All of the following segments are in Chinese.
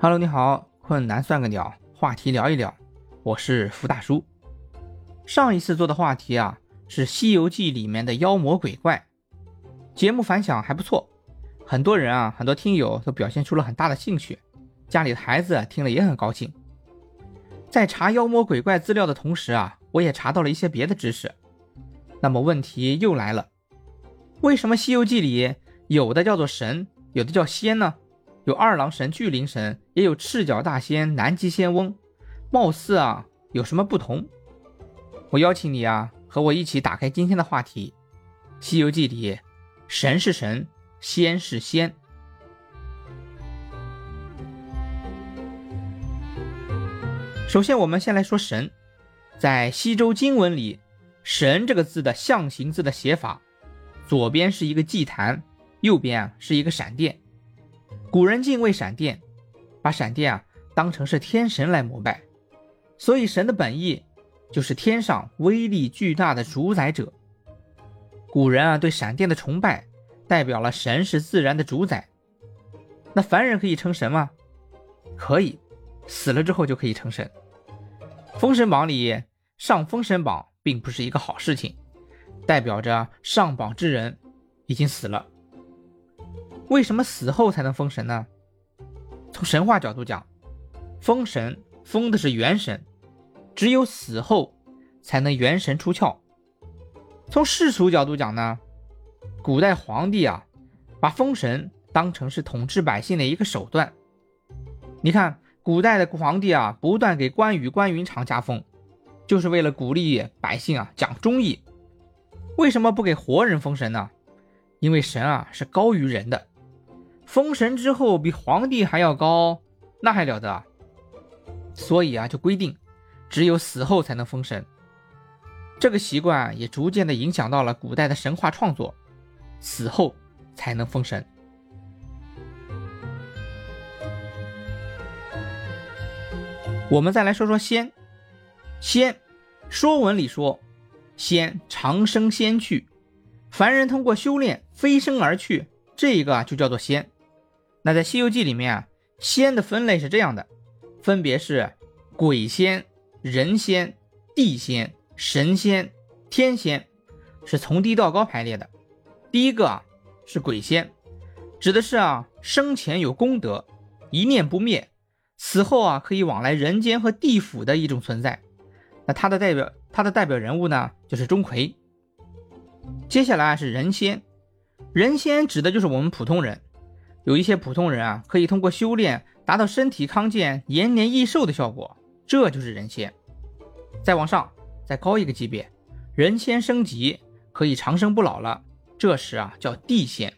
Hello，你好，困难算个鸟，话题聊一聊，我是福大叔。上一次做的话题啊是《西游记》里面的妖魔鬼怪，节目反响还不错，很多人啊，很多听友都表现出了很大的兴趣，家里的孩子听了也很高兴。在查妖魔鬼怪资料的同时啊，我也查到了一些别的知识。那么问题又来了，为什么《西游记》里有的叫做神，有的叫仙呢？有二郎神、巨灵神，也有赤脚大仙、南极仙翁，貌似啊有什么不同？我邀请你啊和我一起打开今天的话题，《西游记》里神是神，仙是仙。首先，我们先来说神，在西周经文里，“神”这个字的象形字的写法，左边是一个祭坛，右边啊是一个闪电。古人敬畏闪电，把闪电啊当成是天神来膜拜，所以神的本意就是天上威力巨大的主宰者。古人啊对闪电的崇拜，代表了神是自然的主宰。那凡人可以成神吗？可以，死了之后就可以成神。封神榜里上封神榜并不是一个好事情，代表着上榜之人已经死了。为什么死后才能封神呢？从神话角度讲，封神封的是元神，只有死后才能元神出窍。从世俗角度讲呢，古代皇帝啊，把封神当成是统治百姓的一个手段。你看，古代的皇帝啊，不断给关羽、关云长加封，就是为了鼓励百姓啊讲忠义。为什么不给活人封神呢？因为神啊是高于人的。封神之后比皇帝还要高，那还了得？所以啊，就规定只有死后才能封神。这个习惯也逐渐的影响到了古代的神话创作，死后才能封神。我们再来说说仙，仙，《说文》里说，仙长生仙去，凡人通过修炼飞升而去，这个啊就叫做仙。那在《西游记》里面啊，仙的分类是这样的，分别是鬼仙、人仙、地仙、神仙、天仙，是从低到高排列的。第一个啊是鬼仙，指的是啊生前有功德，一念不灭，死后啊可以往来人间和地府的一种存在。那他的代表，他的代表人物呢就是钟馗。接下来是人仙，人仙指的就是我们普通人。有一些普通人啊，可以通过修炼达到身体康健、延年益寿的效果，这就是人仙。再往上，再高一个级别，人仙升级可以长生不老了，这时啊叫地仙。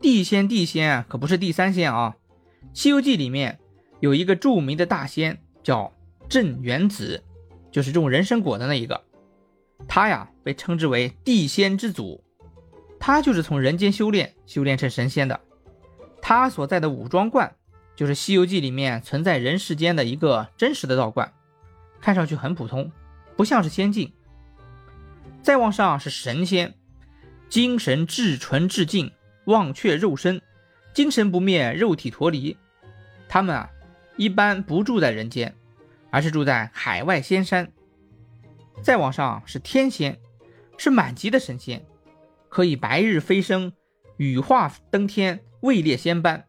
地仙地仙可不是第三仙啊，《西游记》里面有一个著名的大仙叫镇元子，就是种人参果的那一个，他呀被称之为地仙之祖，他就是从人间修炼修炼成神仙的。他所在的武装观，就是《西游记》里面存在人世间的一个真实的道观，看上去很普通，不像是仙境。再往上是神仙，精神至纯至净，忘却肉身，精神不灭，肉体脱离。他们啊，一般不住在人间，而是住在海外仙山。再往上是天仙，是满级的神仙，可以白日飞升，羽化登天。位列仙班，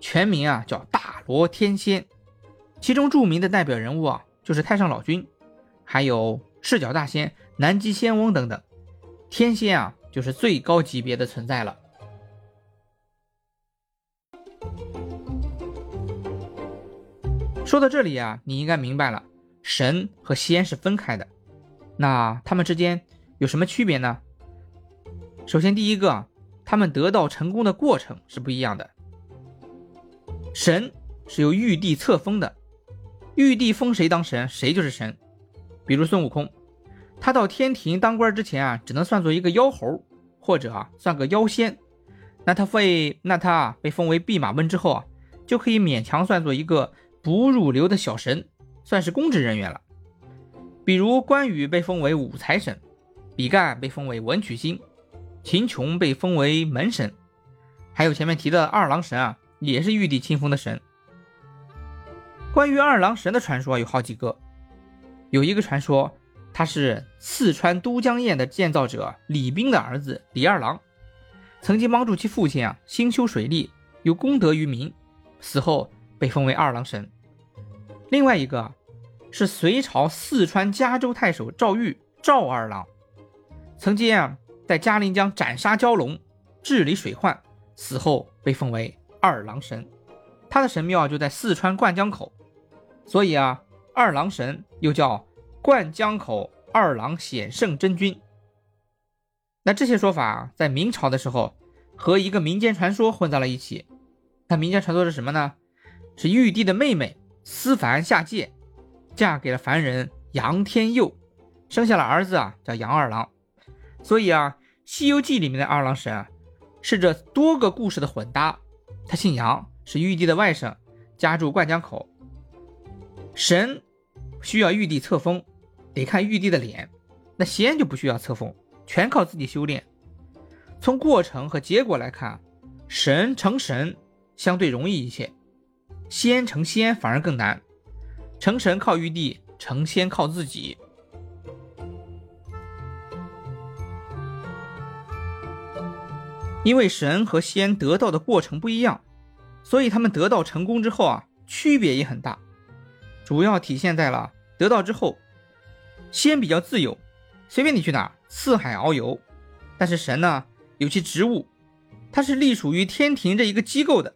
全名啊叫大罗天仙，其中著名的代表人物啊就是太上老君，还有赤脚大仙、南极仙翁等等。天仙啊就是最高级别的存在了。说到这里啊，你应该明白了，神和仙是分开的，那他们之间有什么区别呢？首先第一个。他们得到成功的过程是不一样的。神是由玉帝册封的，玉帝封谁当神，谁就是神。比如孙悟空，他到天庭当官之前啊，只能算作一个妖猴，或者啊算个妖仙。那他被那他啊被封为弼马温之后啊，就可以勉强算作一个不入流的小神，算是公职人员了。比如关羽被封为武财神，比干被封为文曲星。秦琼被封为门神，还有前面提的二郎神啊，也是玉帝亲封的神。关于二郎神的传说有好几个，有一个传说他是四川都江堰的建造者李冰的儿子李二郎，曾经帮助其父亲啊兴修水利，有功德于民，死后被封为二郎神。另外一个是隋朝四川嘉州太守赵玉赵二郎，曾经啊在嘉陵江斩杀蛟龙，治理水患，死后被封为二郎神。他的神庙就在四川灌江口。所以啊，二郎神又叫灌江口二郎显圣真君。那这些说法在明朝的时候和一个民间传说混在了一起。那民间传说是什么呢？是玉帝的妹妹思凡下界，嫁给了凡人杨天佑，生下了儿子啊，叫杨二郎。所以啊，《西游记》里面的二郎神啊，是这多个故事的混搭。他姓杨，是玉帝的外甥，家住灌江口。神需要玉帝册封，得看玉帝的脸；那仙就不需要册封，全靠自己修炼。从过程和结果来看，神成神相对容易一些，仙成仙反而更难。成神靠玉帝，成仙靠自己。因为神和仙得道的过程不一样，所以他们得道成功之后啊，区别也很大。主要体现在了得道之后，仙比较自由，随便你去哪儿四海遨游。但是神呢，有其职务，他是隶属于天庭这一个机构的，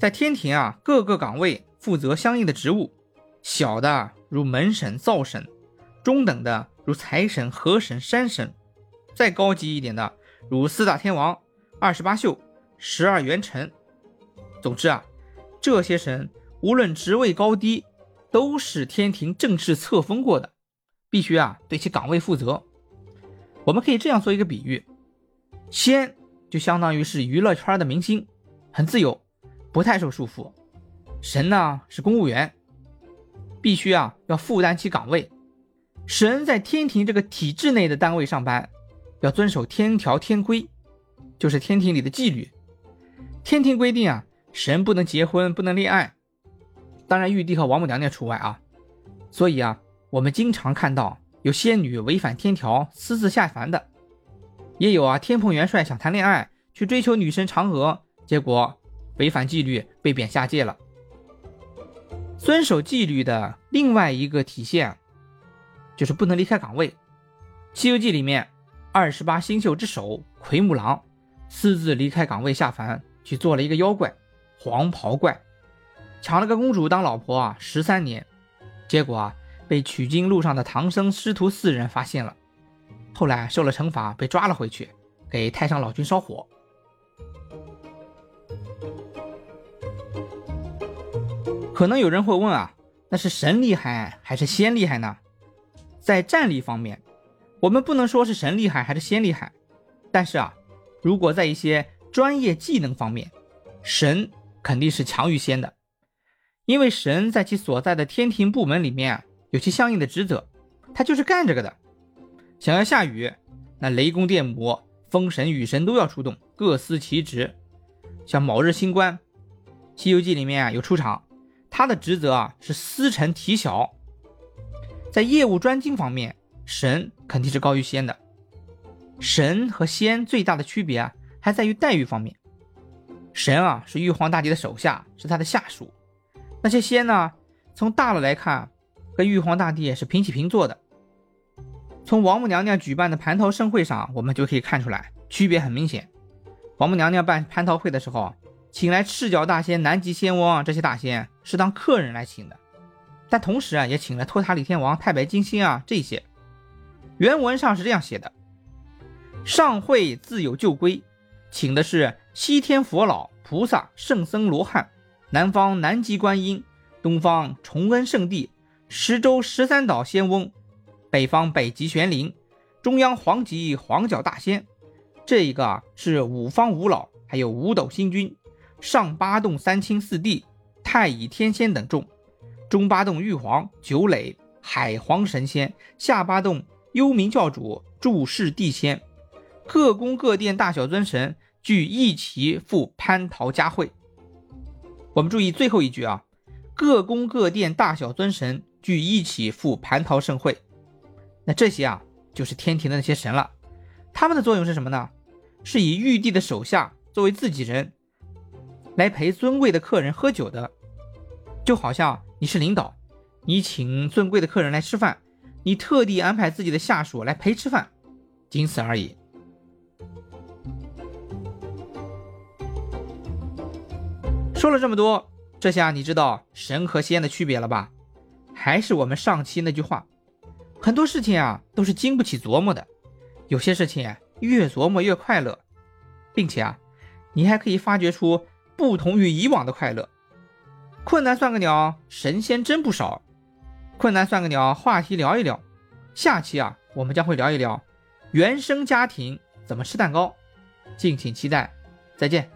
在天庭啊各个岗位负责相应的职务，小的如门神、灶神，中等的如财神、河神、山神，再高级一点的如四大天王、二十八宿、十二元辰。总之啊，这些神无论职位高低。都是天庭正式册封过的，必须啊对其岗位负责。我们可以这样做一个比喻：仙就相当于是娱乐圈的明星，很自由，不太受束缚；神呢是公务员，必须啊要负担起岗位。神在天庭这个体制内的单位上班，要遵守天条天规，就是天庭里的纪律。天庭规定啊，神不能结婚，不能恋爱。当然，玉帝和王母娘娘除外啊。所以啊，我们经常看到有仙女违反天条私自下凡的，也有啊天蓬元帅想谈恋爱去追求女神嫦娥，结果违反纪律被贬下界了。遵守纪律的另外一个体现，就是不能离开岗位。《西游记》里面，二十八星宿之首奎木狼私自离开岗位下凡，去做了一个妖怪——黄袍怪。抢了个公主当老婆啊，十三年，结果啊被取经路上的唐僧师徒四人发现了，后来受了惩罚，被抓了回去，给太上老君烧火。可能有人会问啊，那是神厉害还是仙厉害呢？在战力方面，我们不能说是神厉害还是仙厉害，但是啊，如果在一些专业技能方面，神肯定是强于仙的。因为神在其所在的天庭部门里面啊有其相应的职责，他就是干这个的。想要下雨，那雷公电母、风神、雨神都要出动，各司其职。像卯日星官，《西游记》里面啊有出场，他的职责啊是司晨提晓。在业务专精方面，神肯定是高于仙的。神和仙最大的区别啊，还在于待遇方面。神啊是玉皇大帝的手下，是他的下属。那些仙呢？从大了来看，跟玉皇大帝是平起平坐的。从王母娘娘举办的蟠桃盛会上，我们就可以看出来，区别很明显。王母娘娘办蟠桃会的时候，请来赤脚大仙、南极仙翁这些大仙是当客人来请的，但同时啊，也请了托塔李天王、太白金星啊这些。原文上是这样写的：上会自有旧规，请的是西天佛老、菩萨、圣僧、罗汉。南方南极观音，东方崇恩圣地，十洲十三岛仙翁，北方北极玄灵，中央黄极黄角大仙。这一个是五方五老，还有五斗星君，上八洞三清四帝，太乙天仙等众，中八洞玉皇九磊海皇神仙，下八洞幽冥教主注释地仙，各宫各殿大小尊神聚一齐赴蟠桃佳会。我们注意最后一句啊，各宫各殿大小尊神聚一起赴蟠桃盛会。那这些啊，就是天庭的那些神了。他们的作用是什么呢？是以玉帝的手下作为自己人，来陪尊贵的客人喝酒的。就好像你是领导，你请尊贵的客人来吃饭，你特地安排自己的下属来陪吃饭，仅此而已。说了这么多，这下你知道神和仙的区别了吧？还是我们上期那句话，很多事情啊都是经不起琢磨的，有些事情越琢磨越快乐，并且啊，你还可以发掘出不同于以往的快乐。困难算个鸟，神仙真不少。困难算个鸟，话题聊一聊。下期啊，我们将会聊一聊原生家庭怎么吃蛋糕，敬请期待。再见。